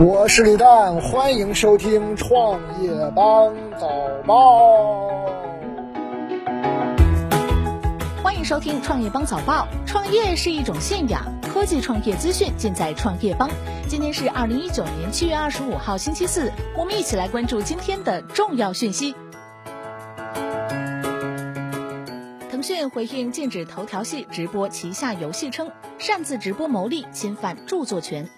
我是李诞，欢迎收听创业邦早报。欢迎收听创业邦早报。创业是一种信仰，科技创业资讯尽在创业邦。今天是二零一九年七月二十五号，星期四，我们一起来关注今天的重要讯息。腾讯回应禁止头条系直播旗下游戏称，擅自直播牟利，侵犯著作权。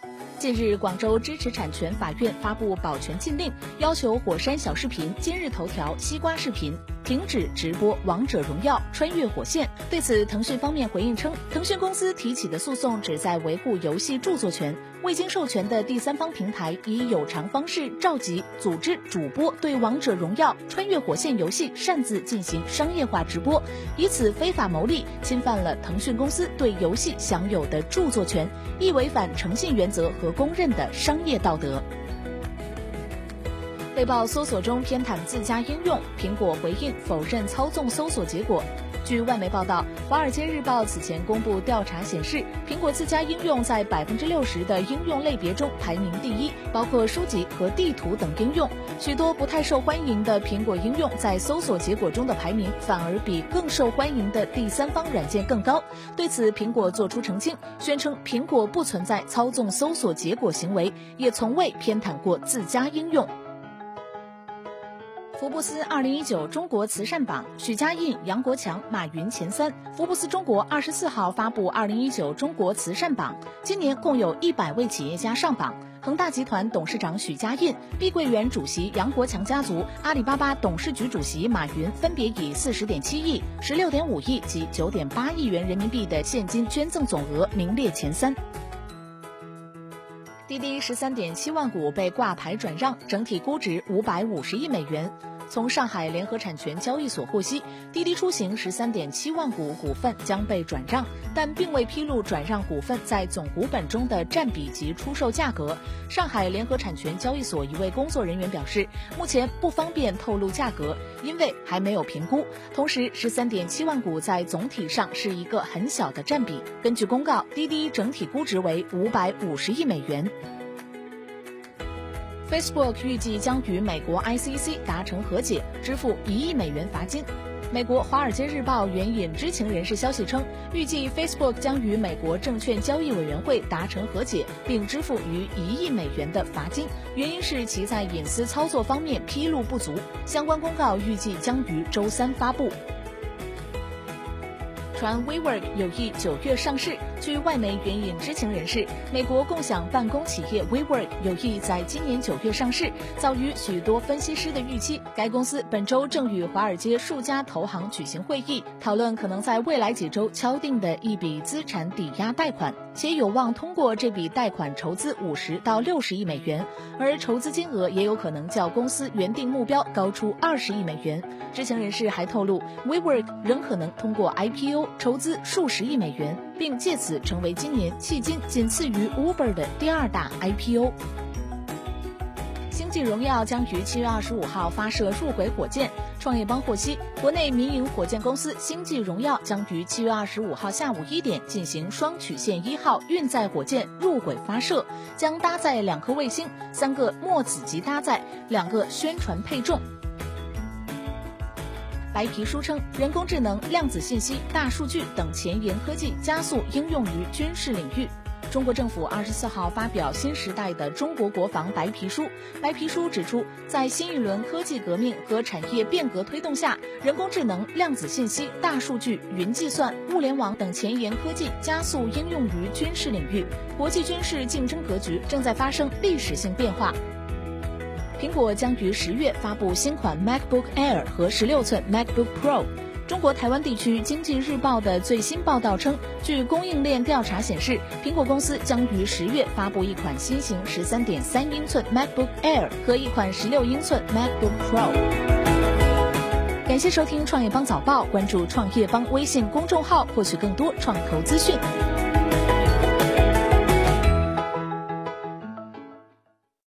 近日，广州知识产权法院发布保全禁令，要求火山小视频、今日头条、西瓜视频。停止直播《王者荣耀》穿越火线。对此，腾讯方面回应称，腾讯公司提起的诉讼旨在维护游戏著作权。未经授权的第三方平台以有偿方式召集、组织主播对《王者荣耀》穿越火线游戏擅自进行商业化直播，以此非法牟利，侵犯了腾讯公司对游戏享有的著作权，亦违反诚信原则和公认的商业道德。被曝搜索中偏袒自家应用，苹果回应否认操纵搜索结果。据外媒报道，《华尔街日报》此前公布调查显示，苹果自家应用在百分之六十的应用类别中排名第一，包括书籍和地图等应用。许多不太受欢迎的苹果应用在搜索结果中的排名反而比更受欢迎的第三方软件更高。对此，苹果作出澄清，宣称苹果不存在操纵搜索结果行为，也从未偏袒过自家应用。福布斯二零一九中国慈善榜，许家印、杨国强、马云前三。福布斯中国二十四号发布二零一九中国慈善榜，今年共有一百位企业家上榜。恒大集团董事长许家印、碧桂园主席杨国强家族、阿里巴巴董事局主席马云分别以四十点七亿、十六点五亿及九点八亿元人民币的现金捐赠总额名列前三。滴滴十三点七万股被挂牌转让，整体估值五百五十亿美元。从上海联合产权交易所获悉，滴滴出行十三点七万股股份将被转让，但并未披露转让股份在总股本中的占比及出售价格。上海联合产权交易所一位工作人员表示，目前不方便透露价格，因为还没有评估。同时，十三点七万股在总体上是一个很小的占比。根据公告，滴滴整体估值为五百五十亿美元。Facebook 预计将与美国 ICC 达成和解，支付一亿美元罚金。美国《华尔街日报》援引知情人士消息称，预计 Facebook 将与美国证券交易委员会达成和解，并支付逾一亿美元的罚金，原因是其在隐私操作方面披露不足。相关公告预计将于周三发布。传 WeWork 有意九月上市。据外媒援引知情人士，美国共享办公企业 WeWork 有意在今年九月上市，早于许多分析师的预期。该公司本周正与华尔街数家投行举行会议，讨论可能在未来几周敲定的一笔资产抵押贷款，且有望通过这笔贷款筹资五十到六十亿美元，而筹资金额也有可能较公司原定目标高出二十亿美元。知情人士还透露，WeWork 仍可能通过 IPO 筹资数十亿美元，并借此成为今年迄今仅次于 Uber 的第二大 IPO。星际荣耀将于七月二十五号发射入轨火箭。创业邦获悉，国内民营火箭公司星际荣耀将于七月二十五号下午一点进行双曲线一号运载火箭入轨发射，将搭载两颗卫星、三个墨子级搭载、两个宣传配重。白皮书称，人工智能、量子信息、大数据等前沿科技加速应用于军事领域。中国政府二十四号发表新时代的中国国防白皮书。白皮书指出，在新一轮科技革命和产业变革推动下，人工智能、量子信息、大数据、云计算、物联网等前沿科技加速应用于军事领域，国际军事竞争格局正在发生历史性变化。苹果将于十月发布新款 MacBook Air 和十六寸 MacBook Pro。中国台湾地区经济日报的最新报道称，据供应链调查显示，苹果公司将于十月发布一款新型十三点三英寸 MacBook Air 和一款十六英寸 MacBook Pro。感谢收听创业邦早报，关注创业邦微信公众号，获取更多创投资讯。